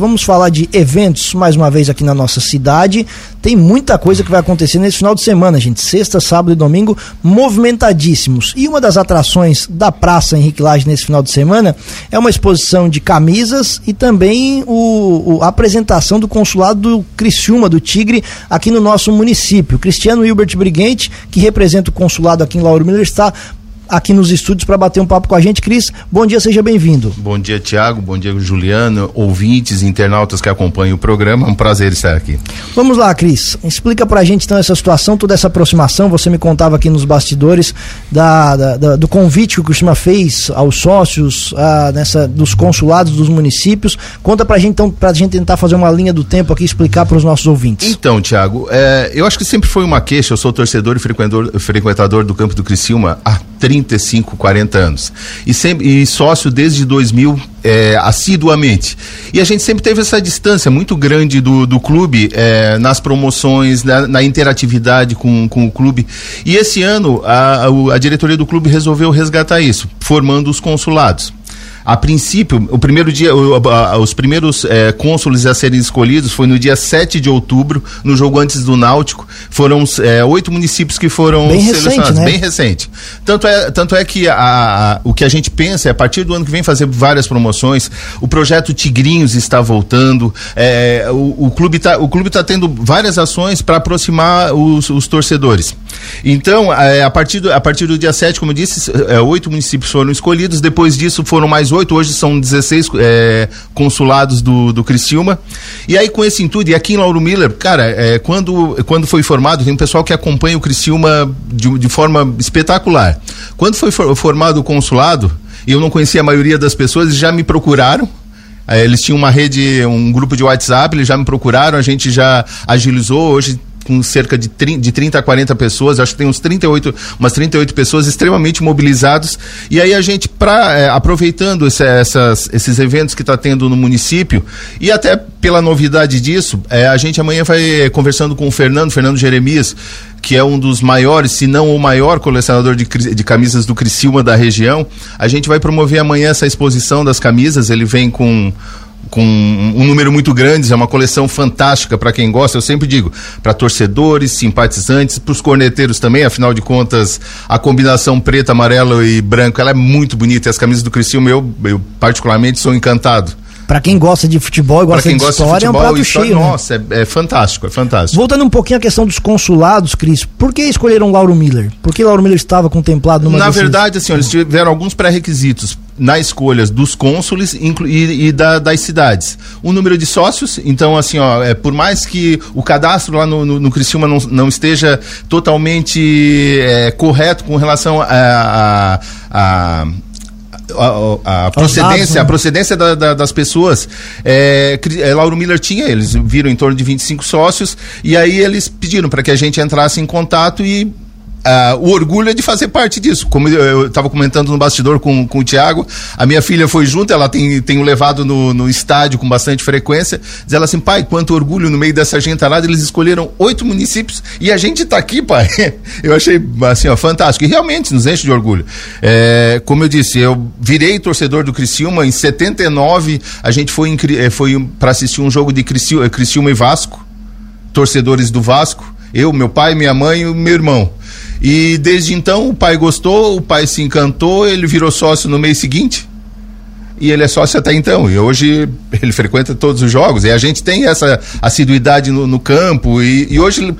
Vamos falar de eventos mais uma vez aqui na nossa cidade. Tem muita coisa que vai acontecer nesse final de semana, gente. Sexta, sábado e domingo, movimentadíssimos. E uma das atrações da Praça Henrique Lage nesse final de semana é uma exposição de camisas e também o, o a apresentação do consulado do Criciúma, do Tigre, aqui no nosso município. Cristiano Hilbert Briguente, que representa o consulado aqui em Lauro Miller, está aqui nos estúdios para bater um papo com a gente. Cris, bom dia, seja bem-vindo. Bom dia, Tiago. Bom dia, Juliano, ouvintes, internautas que acompanham o programa. É um prazer estar aqui. Vamos lá, Cris. Explica para a gente então essa situação, toda essa aproximação. Você me contava aqui nos bastidores da, da, da do convite que o Cristina fez aos sócios, a, nessa, dos consulados dos municípios. Conta para a gente então, para a gente tentar fazer uma linha do tempo aqui, explicar para os nossos ouvintes. Então, Tiago, é, eu acho que sempre foi uma queixa. Eu sou torcedor e frequentador, frequentador do campo do Criciúma há 30 35, 40 anos. E, sempre, e sócio desde 2000 é, assiduamente. E a gente sempre teve essa distância muito grande do, do clube é, nas promoções, na, na, interatividade com, com o clube. E esse ano a, a, a diretoria do clube resolveu resgatar isso, formando os consulados. A princípio, o primeiro dia, os primeiros é, cônsules a serem escolhidos foi no dia 7 de outubro, no jogo antes do Náutico. Foram é, oito municípios que foram bem selecionados, recente, né? bem recente. Tanto é, tanto é que a, a, o que a gente pensa é a partir do ano que vem fazer várias promoções. O projeto Tigrinhos está voltando. É, o, o, clube está tá tendo várias ações para aproximar os, os, torcedores. Então, é, a, partir do, a partir do dia 7, como eu disse, é, oito municípios foram escolhidos. Depois disso foram mais 18, hoje são 16 é, consulados do, do Criciúma. E aí, com esse intuito, e aqui em Lauro Miller, cara, é, quando, quando foi formado, tem um pessoal que acompanha o Criciúma de, de forma espetacular. Quando foi for, formado o consulado, eu não conhecia a maioria das pessoas, já me procuraram. É, eles tinham uma rede, um grupo de WhatsApp, eles já me procuraram, a gente já agilizou. Hoje com cerca de 30, de 30 a 40 pessoas, acho que tem uns 38, umas 38 pessoas extremamente mobilizados. E aí a gente, pra, é, aproveitando esse, essas, esses eventos que está tendo no município, e até pela novidade disso, é, a gente amanhã vai conversando com o Fernando, Fernando Jeremias, que é um dos maiores, se não o maior colecionador de, de camisas do Criciúma da região. A gente vai promover amanhã essa exposição das camisas, ele vem com com um número muito grande, é uma coleção fantástica para quem gosta, eu sempre digo, para torcedores, simpatizantes, para os corneteiros também, afinal de contas, a combinação preto, amarelo e branco, ela é muito bonita, e as camisas do Criciúma eu, eu particularmente sou encantado. Para quem gosta de futebol e gosta, de, gosta história, de futebol, é um prato história, cheio. Né? Nossa, né? é, é, fantástico, é fantástico. Voltando um pouquinho à questão dos consulados, Cris, por que escolheram Lauro Miller? Por que Lauro Miller estava contemplado numa Na desses... verdade, assim, eles tiveram alguns pré-requisitos na escolha dos cônsules e, e da, das cidades. O número de sócios, então, assim, ó, é, por mais que o cadastro lá no, no, no Criciúma não, não esteja totalmente é, correto com relação a, a, a a, a procedência, dados, né? a procedência da, da, das pessoas. É, é, Lauro Miller tinha, eles viram em torno de 25 sócios, e aí eles pediram para que a gente entrasse em contato e Uh, o orgulho é de fazer parte disso. Como eu estava comentando no bastidor com, com o Tiago, a minha filha foi junto, ela tem, tem o levado no, no estádio com bastante frequência. Diz ela assim, pai, quanto orgulho no meio dessa gentalada, eles escolheram oito municípios e a gente está aqui, pai. Eu achei assim, ó, fantástico. E realmente nos enche de orgulho. É, como eu disse, eu virei torcedor do Criciúma em 79, a gente foi, eh, foi para assistir um jogo de Criciúma, Criciúma e Vasco, torcedores do Vasco. Eu, meu pai, minha mãe e meu irmão. E desde então o pai gostou, o pai se encantou, ele virou sócio no mês seguinte e ele é sócio até então. E hoje ele frequenta todos os jogos. E a gente tem essa assiduidade no, no campo. E, e hoje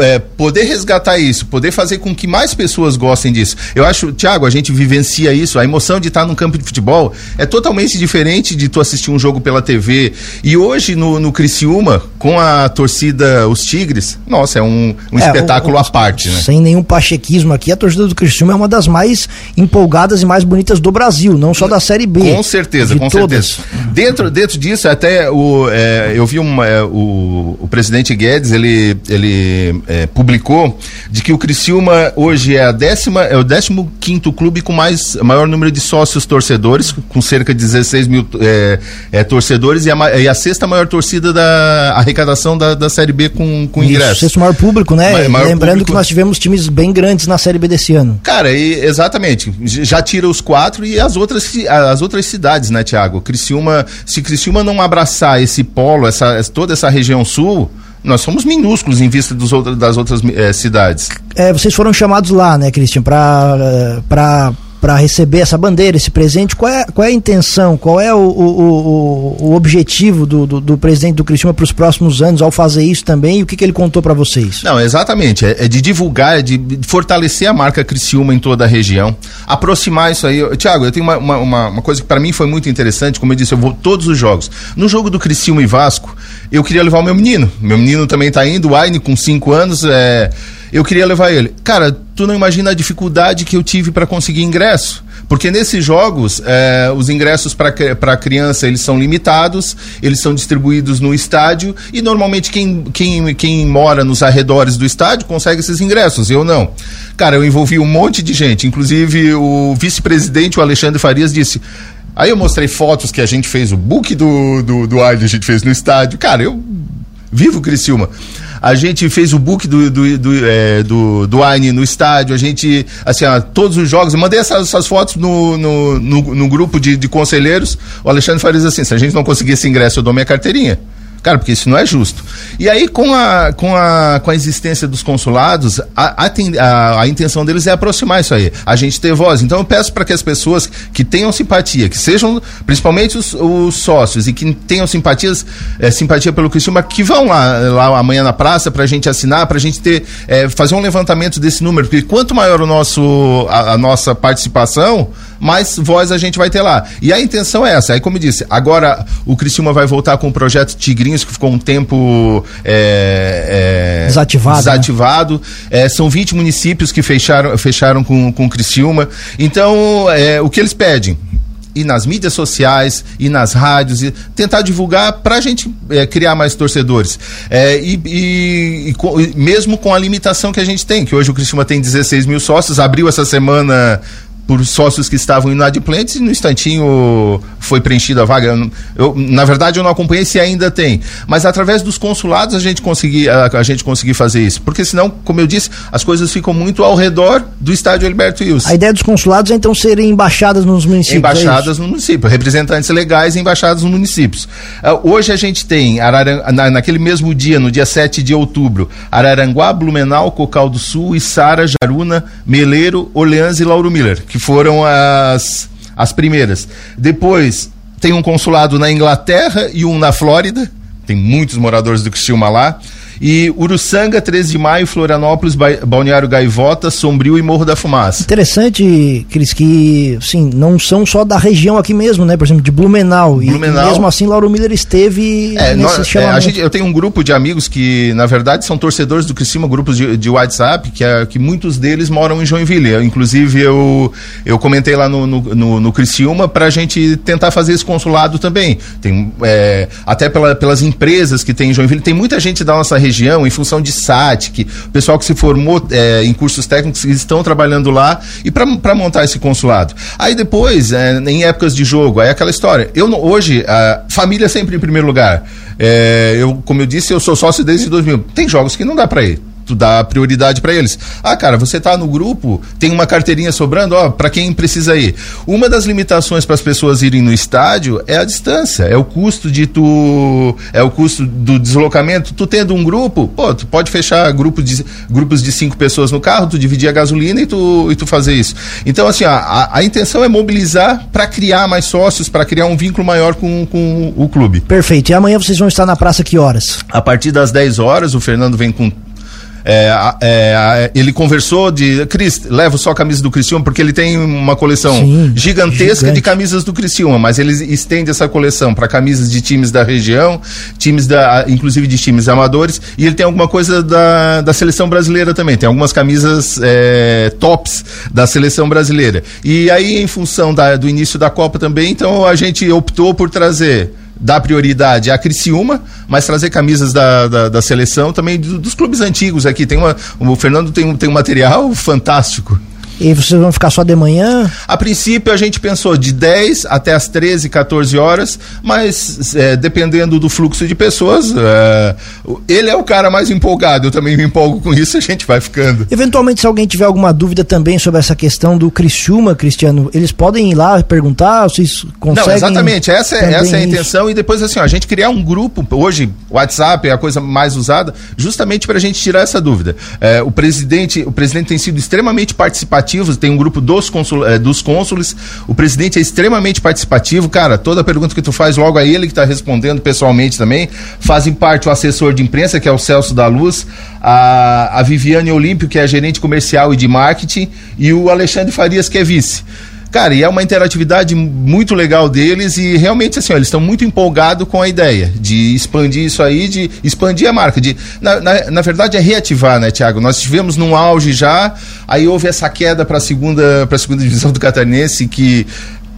é, poder resgatar isso, poder fazer com que mais pessoas gostem disso. Eu acho, Tiago, a gente vivencia isso. A emoção de estar num campo de futebol é totalmente diferente de tu assistir um jogo pela TV. E hoje no, no Criciúma, com a torcida, os Tigres, nossa, é um, um é, espetáculo o, o, à parte, né? Sem nenhum pachequismo aqui, a torcida do Criciúma é uma das mais empolgadas e mais bonitas do Brasil, não só da Série B. Com certeza certeza, com todas. certeza. Dentro, dentro disso, até o, é, eu vi uma, é, o, o presidente Guedes, ele, ele é, publicou de que o Criciúma hoje é a décima, é o décimo quinto clube com mais, maior número de sócios torcedores, com cerca de 16 mil é, é, torcedores, e a, e a, sexta maior torcida da arrecadação da, da Série B com, com ingressos. Sexto maior público, né? Maior Lembrando público. que nós tivemos times bem grandes na Série B desse ano. Cara, e, exatamente. Já tira os quatro e as outras, as outras cidades cidades, né, Tiago? Criciúma, se Criciúma não abraçar esse polo, essa, toda essa região sul, nós somos minúsculos em vista dos outros, das outras é, cidades. É, vocês foram chamados lá, né, Cristian, para para receber essa bandeira, esse presente, qual é, qual é a intenção, qual é o, o, o, o objetivo do, do, do, presidente do Criciúma para os próximos anos ao fazer isso também e o que, que ele contou para vocês? Não, exatamente, é, é, de divulgar, é de fortalecer a marca Criciúma em toda a região, aproximar isso aí. Tiago, eu tenho uma, uma, uma coisa que para mim foi muito interessante, como eu disse, eu vou todos os jogos. No jogo do Criciúma e Vasco, eu queria levar o meu menino, meu menino também está indo, o Aine com 5 anos, é eu queria levar ele. Cara, tu não imagina a dificuldade que eu tive para conseguir ingresso. Porque nesses jogos, é, os ingressos para criança eles são limitados, eles são distribuídos no estádio e normalmente quem, quem, quem mora nos arredores do estádio consegue esses ingressos, eu não. Cara, eu envolvi um monte de gente, inclusive o vice-presidente, o Alexandre Farias, disse. Aí eu mostrei fotos que a gente fez, o book do, do, do a gente fez no estádio. Cara, eu vivo Criciúma. A gente fez o book do, do, do, é, do, do Aine no estádio, a gente, assim, ó, todos os jogos, mandei essas, essas fotos no, no, no, no grupo de, de conselheiros. O Alexandre Farias assim: se a gente não conseguir esse ingresso, eu dou minha carteirinha. Cara, porque isso não é justo. E aí, com a, com a, com a existência dos consulados, a, a, a intenção deles é aproximar isso aí, a gente ter voz. Então, eu peço para que as pessoas que tenham simpatia, que sejam, principalmente os, os sócios, e que tenham simpatias, é, simpatia pelo Criciúma, que vão lá, lá amanhã na praça para a gente assinar, para a gente ter, é, fazer um levantamento desse número, porque quanto maior o nosso, a, a nossa participação, mais voz a gente vai ter lá. E a intenção é essa. Aí, como eu disse, agora o Criciúma vai voltar com o projeto Tigrinhos, que ficou um tempo é, é, desativado. Né? desativado. Né? É, são 20 municípios que fecharam, fecharam com, com o Criciúma. Então, é, o que eles pedem? e nas mídias sociais e nas rádios e tentar divulgar para a gente é, criar mais torcedores é, e, e, e, mesmo com a limitação que a gente tem que hoje o Criciúma tem 16 mil sócios abriu essa semana por sócios que estavam inadimplentes e no instantinho foi preenchida a vaga. Eu, na verdade, eu não acompanhei se ainda tem. Mas através dos consulados a gente conseguir a, a, gente conseguir fazer isso. Porque senão, como eu disse, as coisas ficam muito ao redor do estádio Alberto Wilson. A ideia dos consulados é então serem embaixadas nos municípios. É embaixadas é no município, representantes legais embaixadas nos municípios. Uh, hoje a gente tem Araran, na, naquele mesmo dia, no dia 7 de outubro, Araranguá, Blumenau, Cocal do Sul, Içara, Jaruna, Meleiro, Orleans e Lauro Miller, que foram as, as primeiras. Depois tem um consulado na Inglaterra e um na Flórida. Tem muitos moradores do Criciúma lá. E Uruçanga, 13 de maio, Florianópolis, Balneário Gaivota, Sombrio e Morro da Fumaça. Interessante, Cris, que sim, não são só da região aqui mesmo, né? Por exemplo, de Blumenau. Blumenau. E, mesmo assim, Lauro Miller esteve é, nesse é, a gente, Eu tenho um grupo de amigos que, na verdade, são torcedores do Criciúma, grupos de, de WhatsApp, que, é, que muitos deles moram em Joinville. Eu, inclusive, eu, eu comentei lá no, no, no, no Criciúma para a gente tentar fazer esse consulado também. Tem, é, até pela, pelas empresas que tem em Joinville, tem muita gente da nossa região região em função de SATIC, pessoal que se formou é, em cursos técnicos estão trabalhando lá e para montar esse consulado. Aí depois, é, em épocas de jogo, aí aquela história. Eu hoje, a família sempre em primeiro lugar. É, eu, como eu disse, eu sou sócio desde 2000. Tem jogos que não dá para ir tu dá prioridade para eles. Ah, cara, você tá no grupo, tem uma carteirinha sobrando, ó, para quem precisa ir. Uma das limitações para as pessoas irem no estádio é a distância, é o custo de tu, é o custo do deslocamento. Tu tendo um grupo, pô, tu pode fechar grupo de, grupos de cinco pessoas no carro, tu dividir a gasolina e tu, e tu fazer isso. Então, assim, a, a, a intenção é mobilizar para criar mais sócios, para criar um vínculo maior com, com o clube. Perfeito. E amanhã vocês vão estar na praça que horas? A partir das 10 horas, o Fernando vem com é, é, ele conversou de. Cris, levo só a camisa do Criciúma, porque ele tem uma coleção Sim, gigantesca gigante. de camisas do Criciúma, mas ele estende essa coleção para camisas de times da região, times da. inclusive de times amadores, e ele tem alguma coisa da, da seleção brasileira também. Tem algumas camisas é, tops da seleção brasileira. E aí, em função da, do início da Copa também, então a gente optou por trazer dar prioridade à Criciúma, mas trazer camisas da, da, da seleção também do, dos clubes antigos aqui. Tem uma, o Fernando tem, tem um material fantástico. E vocês vão ficar só de manhã? A princípio a gente pensou de 10 até as 13, 14 horas, mas é, dependendo do fluxo de pessoas, é, ele é o cara mais empolgado, eu também me empolgo com isso, a gente vai ficando. Eventualmente, se alguém tiver alguma dúvida também sobre essa questão do Criciúma, Cristiano, eles podem ir lá perguntar, vocês conseguem... Não, exatamente, essa, é, essa é a intenção isso? e depois assim, ó, a gente criar um grupo, hoje o WhatsApp é a coisa mais usada, justamente para a gente tirar essa dúvida. É, o presidente, o presidente tem sido extremamente participativo, tem um grupo dos, consul, é, dos cônsules, o presidente é extremamente participativo, cara, toda pergunta que tu faz logo a ele que está respondendo pessoalmente também, fazem parte o assessor de imprensa, que é o Celso da Luz, a, a Viviane Olímpio, que é a gerente comercial e de marketing, e o Alexandre Farias, que é vice. Cara, e é uma interatividade muito legal deles e realmente assim, ó, eles estão muito empolgados com a ideia de expandir isso aí, de expandir a marca. De, na, na, na verdade é reativar, né, Tiago? Nós estivemos num auge já, aí houve essa queda para a segunda, segunda divisão do Catarinense que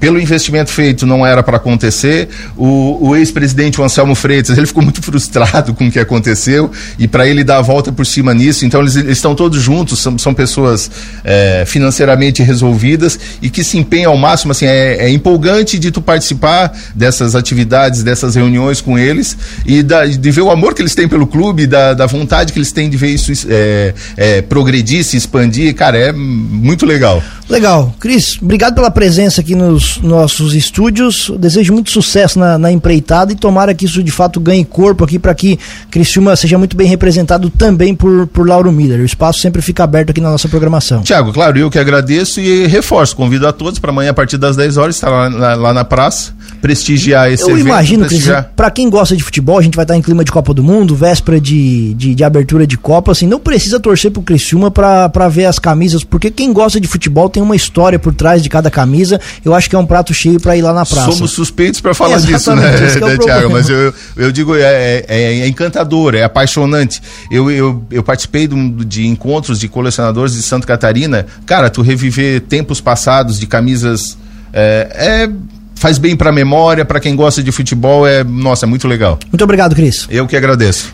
pelo investimento feito não era para acontecer. O, o ex-presidente Anselmo Freitas ele ficou muito frustrado com o que aconteceu e para ele dar a volta por cima nisso. Então eles, eles estão todos juntos, são, são pessoas é, financeiramente resolvidas e que se empenham ao máximo. Assim, é, é, empolgante de tu participar dessas atividades, dessas reuniões com eles e da, de ver o amor que eles têm pelo clube, da, da vontade que eles têm de ver isso é, é progredir, se expandir. Cara, é muito legal. Legal. Cris, obrigado pela presença aqui nos nossos estúdios. Desejo muito sucesso na, na empreitada e tomara que isso de fato ganhe corpo aqui para que Criciúma seja muito bem representado também por, por Lauro Miller. O espaço sempre fica aberto aqui na nossa programação. Tiago, claro, eu que agradeço e reforço. Convido a todos para amanhã a partir das 10 horas estar lá, lá, lá na praça prestigiar esse eu evento. Eu imagino, prestigiar... para quem gosta de futebol, a gente vai estar em clima de Copa do Mundo, véspera de, de, de abertura de Copa, assim, não precisa torcer pro Criciúma para ver as camisas, porque quem gosta de futebol tem uma história por trás de cada camisa. Eu acho que é um prato cheio para ir lá na praça. Somos suspeitos para falar é, disso, né, é Thiago? Mas eu, eu digo, é, é, é, encantador, é apaixonante. Eu, eu, eu participei de, de encontros de colecionadores de Santa Catarina. Cara, tu reviver tempos passados de camisas. é, é faz bem para a memória, para quem gosta de futebol, é, nossa, é muito legal. Muito obrigado, Cris. Eu que agradeço.